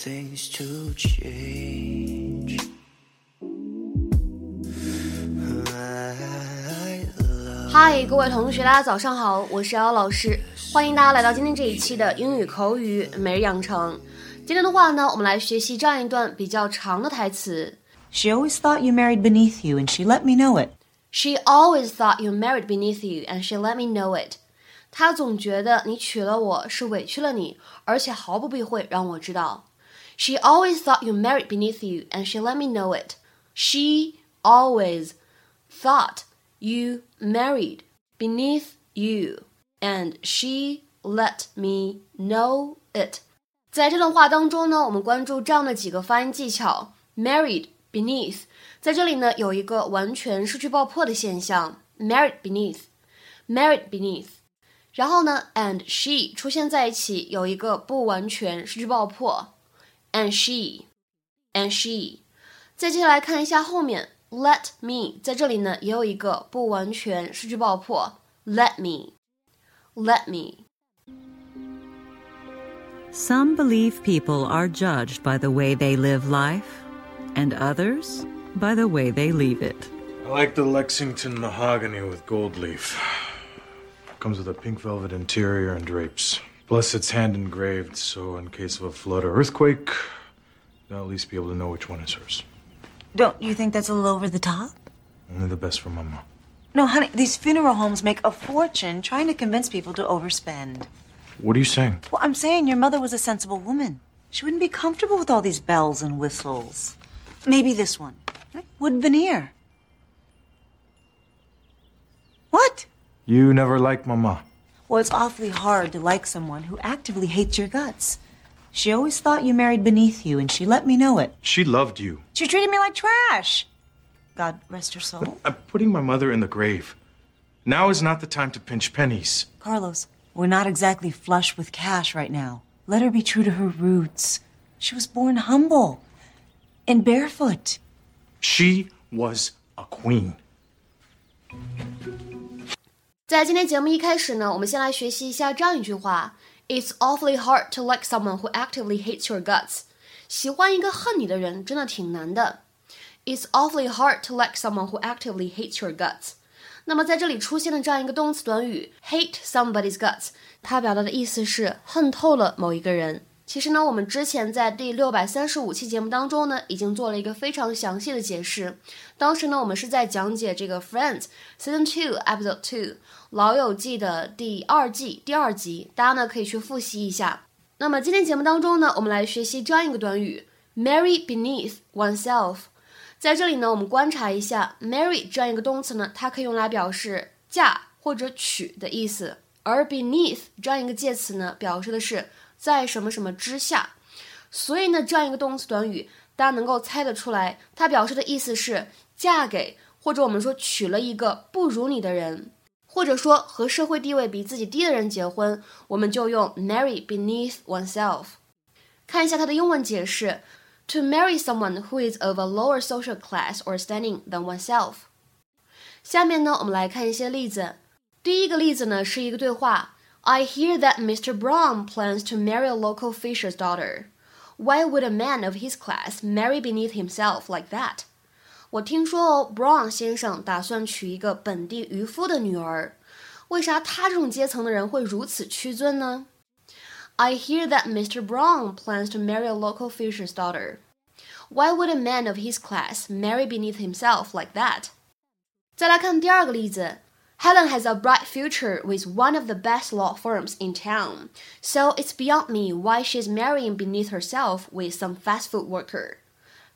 things to change. I love 嗨，各位同学，大家早上好，我是姚老师，欢迎大家来到今天这一期的英语口语每日养成。今天的话呢，我们来学习这样一段比较长的台词。 She always thought you married beneath you, and she let me know it. She always thought you married beneath you, and she let me know it. 她总觉得你娶了我是委屈了你，而且毫不避讳让我知道。 She always thought you married beneath you, and she let me know it. She always thought you married beneath you, and she let me know it. 在这段话当中呢，我们关注这样的几个发音技巧：married beneath，在这里呢有一个完全失去爆破的现象，married beneath，married beneath。然后呢，and she 出现在一起，有一个不完全失去爆破 ，and she，and she。再接下来看一下后面，let me 在这里呢也有一个不完全失去爆破，let me，let me。 Some believe people are judged by the way they live life, and others by the way they leave it. I like the Lexington mahogany with gold leaf. Comes with a pink velvet interior and drapes. Plus, it's hand engraved, so in case of a flood or earthquake, they'll at least be able to know which one is hers. Don't you think that's a little over the top? Only the best for Mama. No, honey, these funeral homes make a fortune trying to convince people to overspend. What are you saying? Well, I'm saying your mother was a sensible woman. She wouldn't be comfortable with all these bells and whistles. Maybe this one. Wood veneer. What? You never liked Mama. Well, it's awfully hard to like someone who actively hates your guts. She always thought you married beneath you, and she let me know it. She loved you. She treated me like trash. God rest her soul. I'm putting my mother in the grave. Now is not the time to pinch pennies. Carlos, we're not exactly flush with cash right now. Let her be true to her roots. She was born humble and barefoot. She was a queen. 在今天节目一开始呢，我们先来学习一下这样一句话：It's awfully hard to like someone who actively hates your guts。喜欢一个恨你的人真的挺难的。It's awfully hard to like someone who actively hates your guts。那么在这里出现的这样一个动词短语 hate somebody's guts，它表达的意思是恨透了某一个人。其实呢，我们之前在第六百三十五期节目当中呢，已经做了一个非常详细的解释。当时呢，我们是在讲解这个《Friends》Season Two Episode Two《老友记》的第二季第二集，大家呢可以去复习一下。那么今天节目当中呢，我们来学习这样一个短语：marry beneath oneself。在这里呢，我们观察一下 marry 这样一个动词呢，它可以用来表示嫁或者娶的意思，而 beneath 这样一个介词呢，表示的是在什么什么之下。所以呢，这样一个动词短语，大家能够猜得出来，它表示的意思是嫁给或者我们说娶了一个不如你的人，或者说和社会地位比自己低的人结婚，我们就用 marry beneath oneself。看一下它的英文解释。To marry someone who is of a lower social class or standing than oneself。下面呢，我们来看一些例子。第一个例子呢是一个对话 ：I hear that Mr. Brown plans to marry a local fisher's daughter. Why would a man of his class marry beneath himself like that? 我听说哦，Brown 先生打算娶一个本地渔夫的女儿。为啥他这种阶层的人会如此屈尊呢？I hear that Mr. Brown plans to marry a local fisher's daughter. Why would a man of his class marry beneath himself like that? 再来看第二个例子。 Helen has a bright future with one of the best law firms in town, so it's beyond me why she's marrying beneath herself with some fast food worker.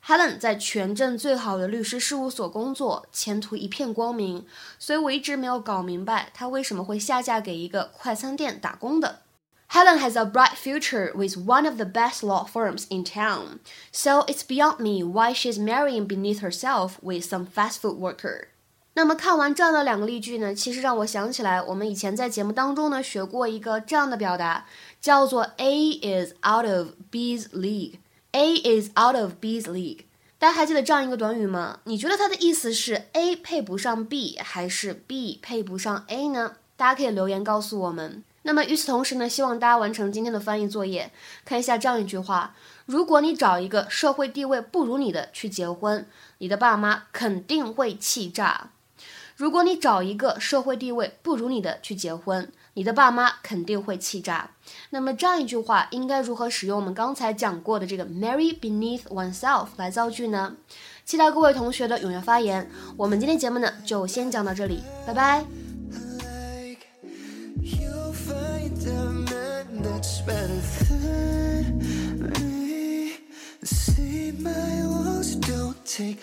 Helen 在全镇最好的律师事务所工作，前途一片光明，所以我一直没有搞明白她为什么会下嫁给一个快餐店打工的。Helen has a bright future with one of the best law firms in town, so it's beyond me why she's marrying beneath herself with some fast food worker. 那么看完这样的两个例句呢，其实让我想起来，我们以前在节目当中呢学过一个这样的表达，叫做 A is out of B's league。A is out of B's league。大家还记得这样一个短语吗？你觉得它的意思是 A 配不上 B，还是 B 配不上 A 呢？大家可以留言告诉我们。那么与此同时呢，希望大家完成今天的翻译作业，看一下这样一句话：如果你找一个社会地位不如你的去结婚，你的爸妈肯定会气炸。如果你找一个社会地位不如你的去结婚，你的爸妈肯定会气炸。那么这样一句话应该如何使用我们刚才讲过的这个 marry beneath oneself 来造句呢？期待各位同学的踊跃发言。我们今天节目呢就先讲到这里，拜拜。take.